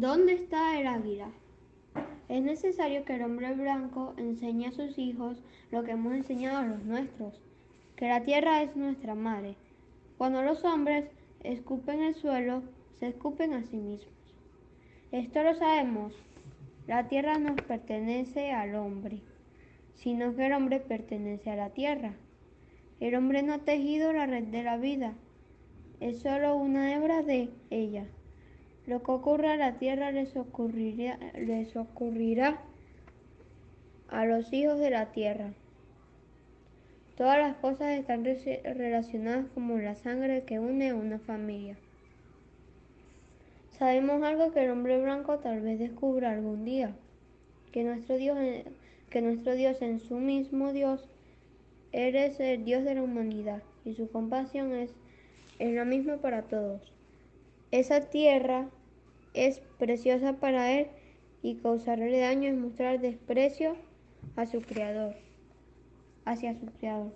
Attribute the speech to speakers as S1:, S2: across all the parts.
S1: ¿Dónde está el águila? Es necesario que el hombre blanco enseñe a sus hijos lo que hemos enseñado a los nuestros, que la tierra es nuestra madre. Cuando los hombres escupen el suelo, se escupen a sí mismos. Esto lo sabemos. La tierra no pertenece al hombre, sino que el hombre pertenece a la tierra. El hombre no ha tejido la red de la vida, es solo una hebra de ella. Lo que ocurra a la tierra les ocurrirá, les ocurrirá a los hijos de la tierra. Todas las cosas están relacionadas como la sangre que une a una familia. Sabemos algo que el hombre blanco tal vez descubra algún día, que nuestro Dios, que nuestro Dios en su mismo Dios, eres el Dios de la humanidad y su compasión es, es la misma para todos. Esa tierra es preciosa para él y causarle daño es mostrar desprecio a su creador, hacia su creador.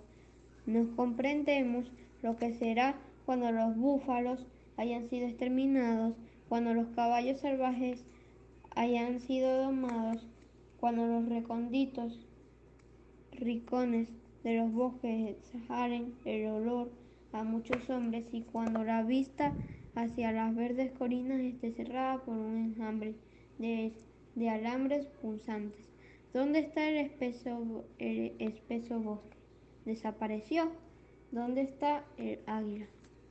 S1: Nos comprendemos lo que será cuando los búfalos hayan sido exterminados, cuando los caballos salvajes hayan sido domados, cuando los recónditos ricones de los bosques exhalen el olor a muchos hombres y cuando la vista hacia las verdes colinas esté cerrada por un enjambre de, de alambres punzantes. ¿Dónde está el espeso, el espeso bosque? ¿Desapareció? ¿Dónde está el águila?